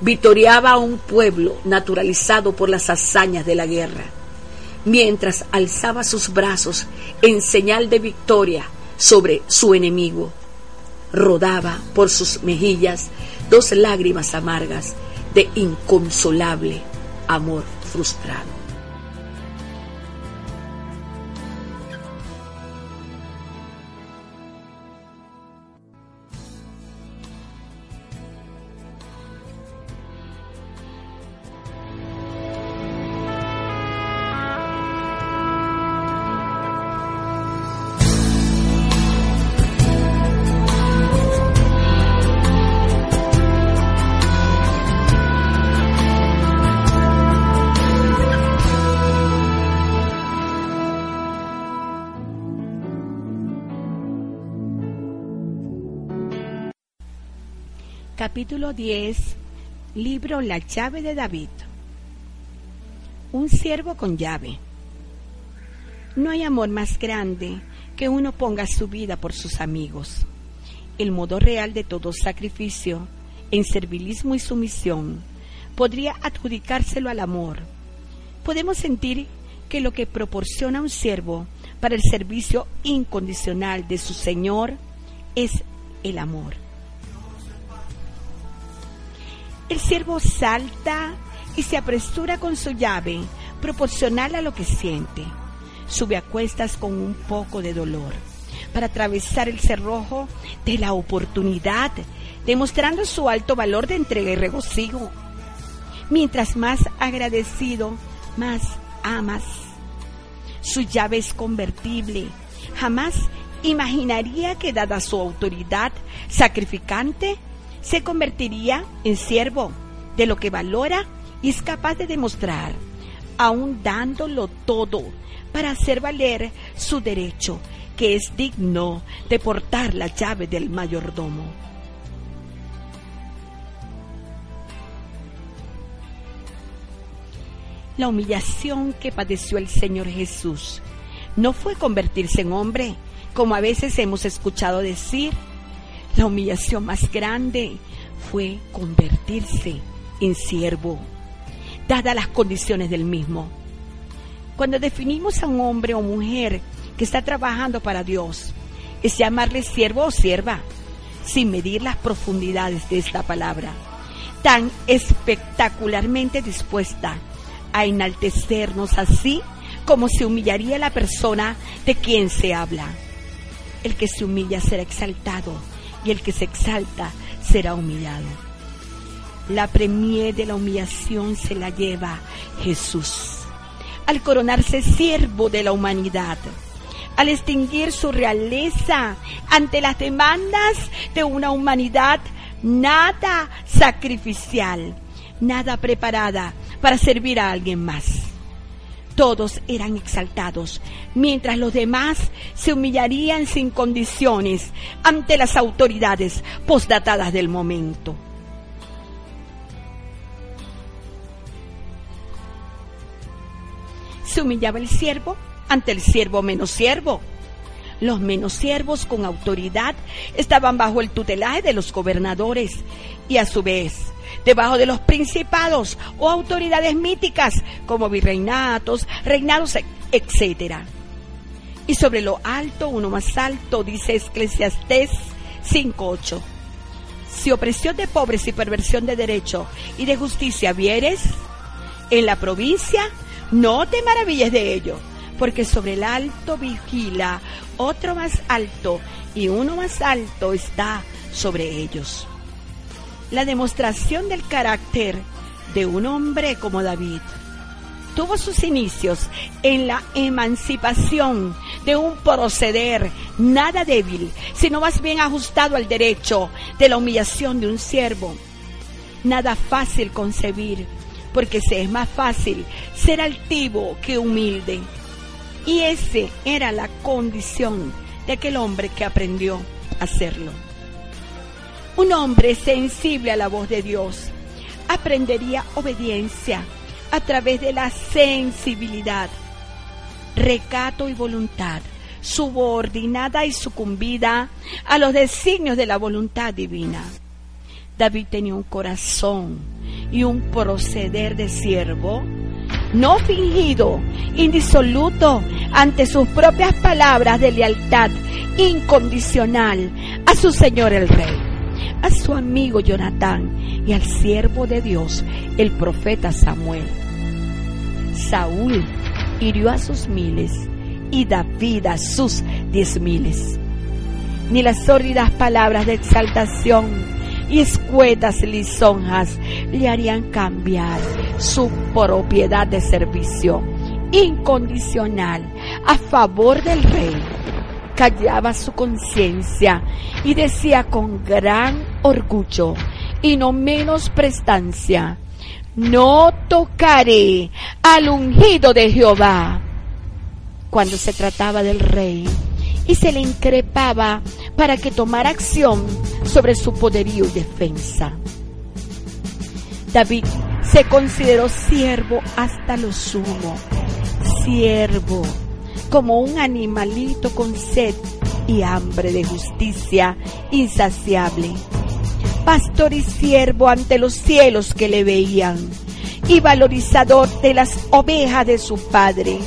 vitoreaba a un pueblo naturalizado por las hazañas de la guerra, mientras alzaba sus brazos en señal de victoria sobre su enemigo. Rodaba por sus mejillas dos lágrimas amargas de inconsolable amor frustrado. Capítulo 10 Libro La llave de David Un siervo con llave No hay amor más grande que uno ponga su vida por sus amigos. El modo real de todo sacrificio, en servilismo y sumisión, podría adjudicárselo al amor. Podemos sentir que lo que proporciona un siervo para el servicio incondicional de su Señor es el amor. El siervo salta y se apresura con su llave proporcional a lo que siente. Sube a cuestas con un poco de dolor para atravesar el cerrojo de la oportunidad, demostrando su alto valor de entrega y regocijo. Mientras más agradecido, más amas. Su llave es convertible. Jamás imaginaría que dada su autoridad sacrificante, se convertiría en siervo de lo que valora y es capaz de demostrar, aun dándolo todo para hacer valer su derecho, que es digno de portar la llave del mayordomo. La humillación que padeció el Señor Jesús no fue convertirse en hombre, como a veces hemos escuchado decir. La humillación más grande fue convertirse en siervo, dadas las condiciones del mismo. Cuando definimos a un hombre o mujer que está trabajando para Dios, es llamarle siervo o sierva, sin medir las profundidades de esta palabra, tan espectacularmente dispuesta a enaltecernos así como se humillaría la persona de quien se habla. El que se humilla será exaltado y el que se exalta será humillado. La premie de la humillación se la lleva Jesús. Al coronarse siervo de la humanidad, al extinguir su realeza ante las demandas de una humanidad nada sacrificial, nada preparada para servir a alguien más. Todos eran exaltados, mientras los demás se humillarían sin condiciones ante las autoridades postdatadas del momento. Se humillaba el siervo ante el siervo menos siervo. Los menos siervos con autoridad estaban bajo el tutelaje de los gobernadores y a su vez debajo de los principados o autoridades míticas como virreinatos, reinados, etc. Y sobre lo alto, uno más alto, dice Eclesiastés 5.8. Si opresión de pobres y perversión de derecho y de justicia vieres en la provincia, no te maravilles de ello, porque sobre el alto vigila otro más alto y uno más alto está sobre ellos la demostración del carácter de un hombre como David tuvo sus inicios en la emancipación de un proceder nada débil, sino más bien ajustado al derecho de la humillación de un siervo. Nada fácil concebir, porque se es más fácil ser altivo que humilde. Y esa era la condición de aquel hombre que aprendió a hacerlo. Un hombre sensible a la voz de Dios aprendería obediencia a través de la sensibilidad, recato y voluntad, subordinada y sucumbida a los designios de la voluntad divina. David tenía un corazón y un proceder de siervo, no fingido, indisoluto ante sus propias palabras de lealtad incondicional a su Señor el Rey a su amigo Jonatán y al siervo de Dios, el profeta Samuel. Saúl hirió a sus miles y David a sus diez miles. Ni las sórdidas palabras de exaltación y escuetas lisonjas le harían cambiar su propiedad de servicio incondicional a favor del rey callaba su conciencia y decía con gran orgullo y no menos prestancia, no tocaré al ungido de Jehová. Cuando se trataba del rey y se le increpaba para que tomara acción sobre su poderío y defensa. David se consideró siervo hasta lo sumo, siervo como un animalito con sed y hambre de justicia insaciable. Pastor y siervo ante los cielos que le veían y valorizador de las ovejas de su padre,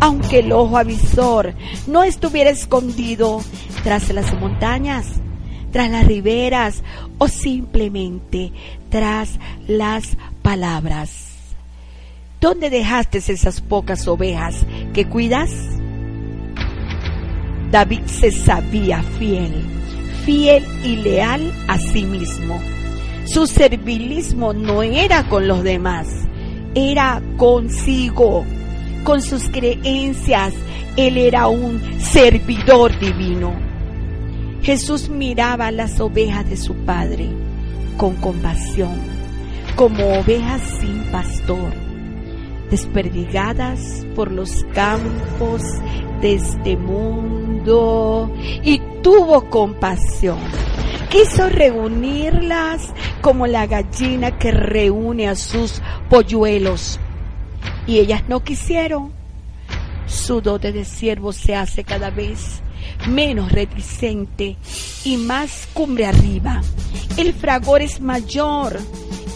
aunque el ojo avisor no estuviera escondido tras las montañas, tras las riberas o simplemente tras las palabras ¿Dónde dejaste esas pocas ovejas que cuidas? David se sabía fiel, fiel y leal a sí mismo. Su servilismo no era con los demás, era consigo, con sus creencias. Él era un servidor divino. Jesús miraba las ovejas de su Padre con compasión, como ovejas sin pastor, desperdigadas por los campos de este mundo, y tuvo compasión. Quiso reunirlas como la gallina que reúne a sus polluelos, y ellas no quisieron. Su dote de siervo se hace cada vez menos reticente y más cumbre arriba. El fragor es mayor,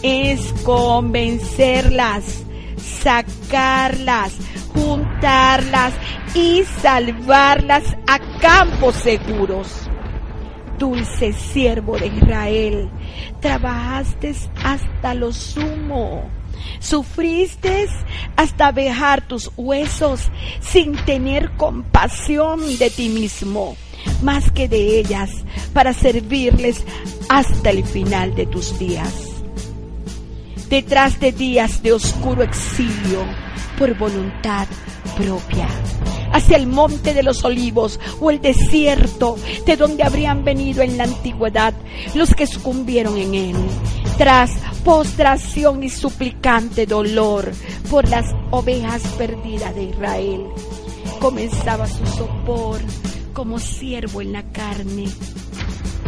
es convencerlas, sacarlas, juntarlas y salvarlas a campos seguros. Dulce siervo de Israel, trabajaste hasta lo sumo Sufriste hasta vejar tus huesos sin tener compasión de ti mismo, más que de ellas, para servirles hasta el final de tus días. Detrás de días de oscuro exilio, por voluntad propia, hacia el monte de los olivos o el desierto de donde habrían venido en la antigüedad los que sucumbieron en él, tras postración y suplicante dolor por las ovejas perdidas de Israel. Comenzaba su sopor como siervo en la carne.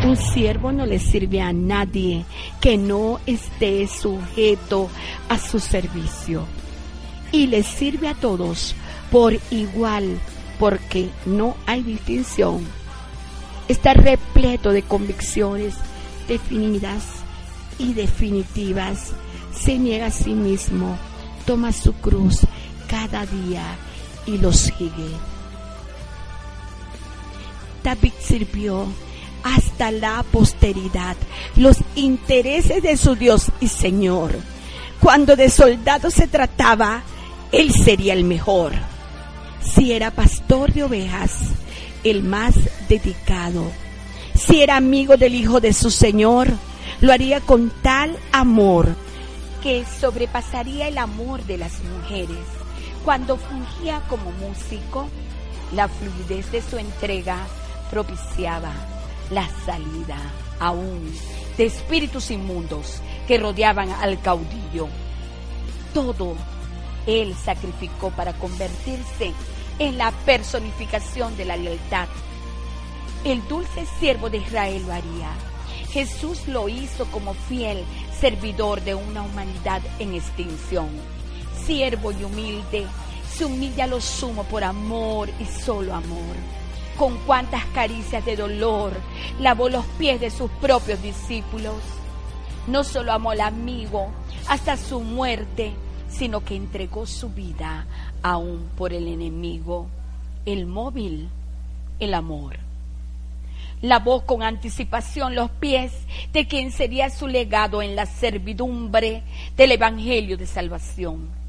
Un siervo no le sirve a nadie que no esté sujeto a su servicio. Y le sirve a todos por igual, porque no hay distinción. Está repleto de convicciones definidas y definitivas. Se niega a sí mismo, toma su cruz cada día y lo sigue. David sirvió hasta la posteridad los intereses de su Dios y Señor. Cuando de soldados se trataba, él sería el mejor si era pastor de ovejas, el más dedicado. Si era amigo del Hijo de su Señor, lo haría con tal amor que sobrepasaría el amor de las mujeres. Cuando fungía como músico, la fluidez de su entrega propiciaba la salida aún de espíritus inmundos que rodeaban al caudillo. Todo él sacrificó para convertirse en la personificación de la lealtad. El dulce siervo de Israel lo haría. Jesús lo hizo como fiel servidor de una humanidad en extinción. Siervo y humilde, se humilla lo sumo por amor y solo amor. Con cuántas caricias de dolor lavó los pies de sus propios discípulos. No solo amó al amigo hasta su muerte, sino que entregó su vida aún por el enemigo, el móvil, el amor. Lavó con anticipación los pies de quien sería su legado en la servidumbre del Evangelio de Salvación.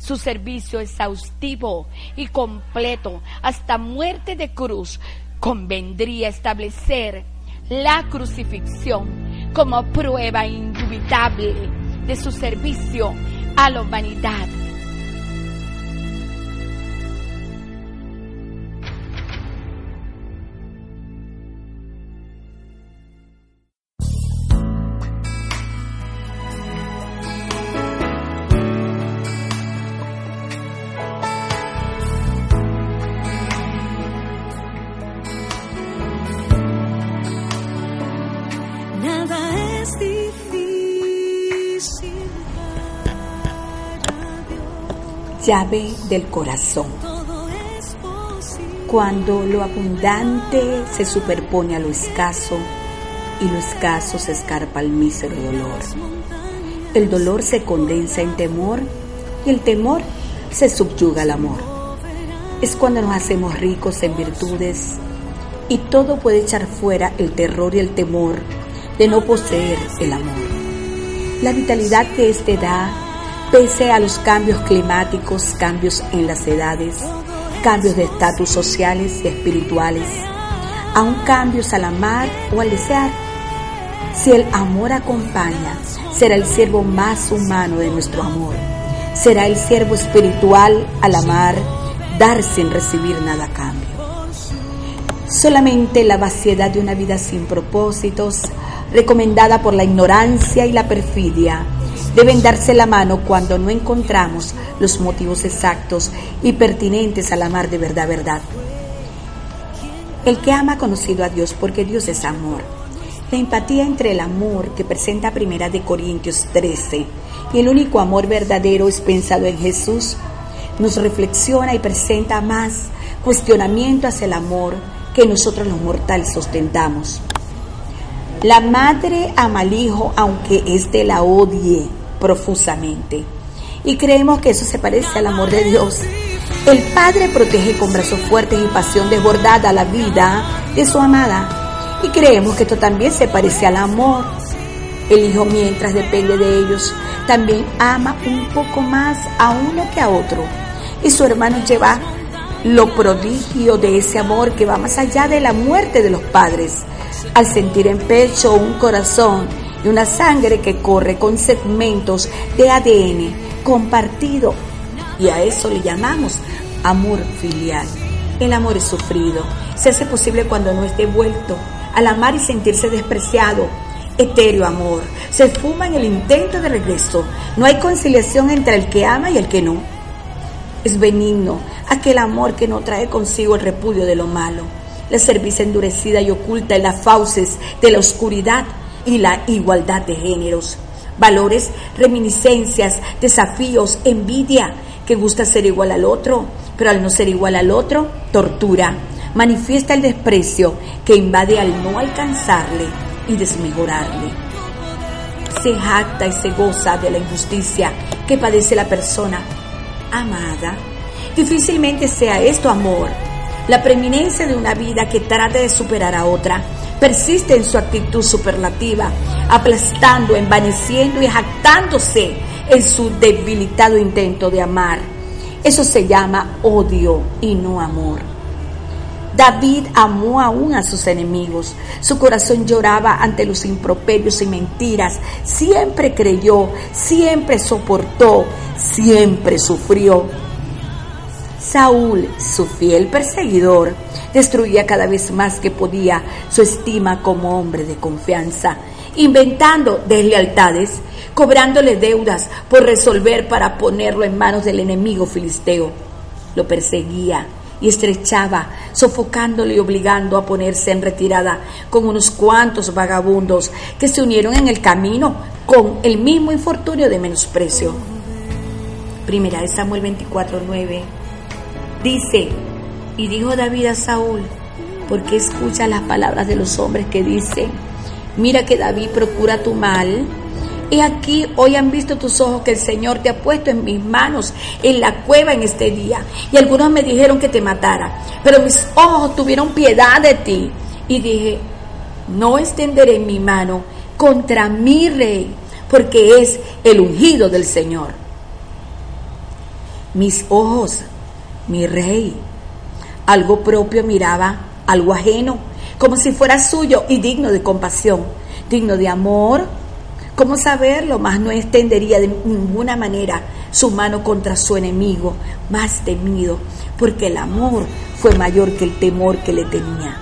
Su servicio exhaustivo y completo hasta muerte de cruz convendría establecer la crucifixión como prueba indubitable de su servicio a la humanidad. Llave del corazón. Cuando lo abundante se superpone a lo escaso y lo escaso se escarpa al mísero dolor. El dolor se condensa en temor y el temor se subyuga al amor. Es cuando nos hacemos ricos en virtudes y todo puede echar fuera el terror y el temor de no poseer el amor. La vitalidad que éste da Pese a los cambios climáticos, cambios en las edades, cambios de estatus sociales y espirituales, aún cambios al amar o al desear, si el amor acompaña, será el siervo más humano de nuestro amor. Será el siervo espiritual al amar, dar sin recibir nada a cambio. Solamente la vaciedad de una vida sin propósitos, recomendada por la ignorancia y la perfidia, deben darse la mano cuando no encontramos los motivos exactos y pertinentes al amar de verdad, verdad. El que ama ha conocido a Dios porque Dios es amor. La empatía entre el amor que presenta Primera de Corintios 13 y el único amor verdadero es pensado en Jesús nos reflexiona y presenta más cuestionamiento hacia el amor que nosotros los mortales ostentamos. La madre ama al hijo aunque éste la odie profusamente. Y creemos que eso se parece al amor de Dios. El padre protege con brazos fuertes y pasión desbordada la vida de su amada. Y creemos que esto también se parece al amor. El hijo mientras depende de ellos, también ama un poco más a uno que a otro. Y su hermano lleva lo prodigio de ese amor que va más allá de la muerte de los padres, al sentir en pecho un corazón y una sangre que corre con segmentos de ADN compartido. Y a eso le llamamos amor filial. El amor es sufrido, se hace posible cuando no es devuelto. Al amar y sentirse despreciado, etéreo amor, se fuma en el intento de regreso. No hay conciliación entre el que ama y el que no. Es benigno aquel amor que no trae consigo el repudio de lo malo, la cerviz endurecida y oculta en las fauces de la oscuridad y la igualdad de géneros. Valores, reminiscencias, desafíos, envidia, que gusta ser igual al otro, pero al no ser igual al otro, tortura. Manifiesta el desprecio que invade al no alcanzarle y desmejorarle. Se jacta y se goza de la injusticia que padece la persona amada. Difícilmente sea esto amor. La preeminencia de una vida que trate de superar a otra persiste en su actitud superlativa, aplastando, envaneciendo y jactándose en su debilitado intento de amar. Eso se llama odio y no amor. David amó aún a sus enemigos. Su corazón lloraba ante los improperios y mentiras. Siempre creyó, siempre soportó, siempre sufrió. Saúl, su fiel perseguidor, destruía cada vez más que podía su estima como hombre de confianza, inventando deslealtades, cobrándole deudas por resolver para ponerlo en manos del enemigo filisteo. Lo perseguía y estrechaba, sofocándole y obligando a ponerse en retirada con unos cuantos vagabundos que se unieron en el camino con el mismo infortunio de menosprecio. Primera de Samuel 24:9 dice, y dijo David a Saúl, porque escucha las palabras de los hombres que dicen, mira que David procura tu mal, y aquí hoy han visto tus ojos que el Señor te ha puesto en mis manos en la cueva en este día. Y algunos me dijeron que te matara, pero mis ojos tuvieron piedad de ti. Y dije, no extenderé mi mano contra mi rey, porque es el ungido del Señor. Mis ojos, mi rey, algo propio miraba, algo ajeno, como si fuera suyo y digno de compasión, digno de amor, ¿Cómo saberlo? Más no extendería de ninguna manera su mano contra su enemigo más temido, porque el amor fue mayor que el temor que le tenía.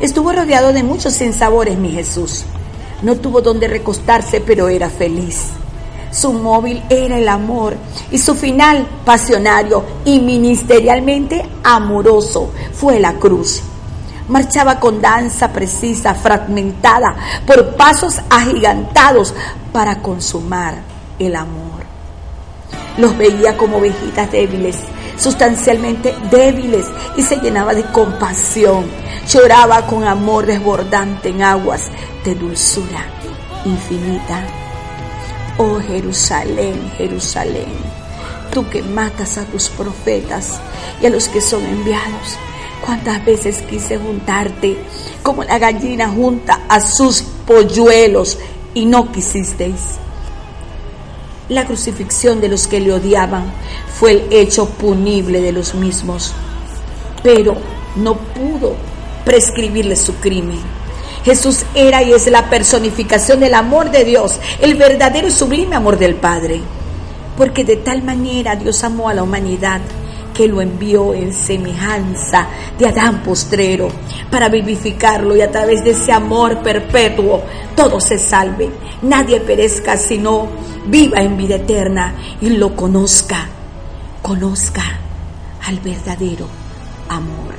Estuvo rodeado de muchos sinsabores, mi Jesús. No tuvo donde recostarse, pero era feliz. Su móvil era el amor y su final pasionario y ministerialmente amoroso fue la cruz marchaba con danza precisa, fragmentada, por pasos agigantados para consumar el amor. Los veía como ovejitas débiles, sustancialmente débiles, y se llenaba de compasión. Lloraba con amor desbordante en aguas de dulzura infinita. Oh Jerusalén, Jerusalén, tú que matas a tus profetas y a los que son enviados ¿Cuántas veces quise juntarte como la gallina junta a sus polluelos y no quisisteis? La crucifixión de los que le odiaban fue el hecho punible de los mismos, pero no pudo prescribirle su crimen. Jesús era y es la personificación del amor de Dios, el verdadero y sublime amor del Padre. Porque de tal manera Dios amó a la humanidad que lo envió en semejanza de Adán postrero para vivificarlo y a través de ese amor perpetuo todo se salve, nadie perezca sino viva en vida eterna y lo conozca, conozca al verdadero amor.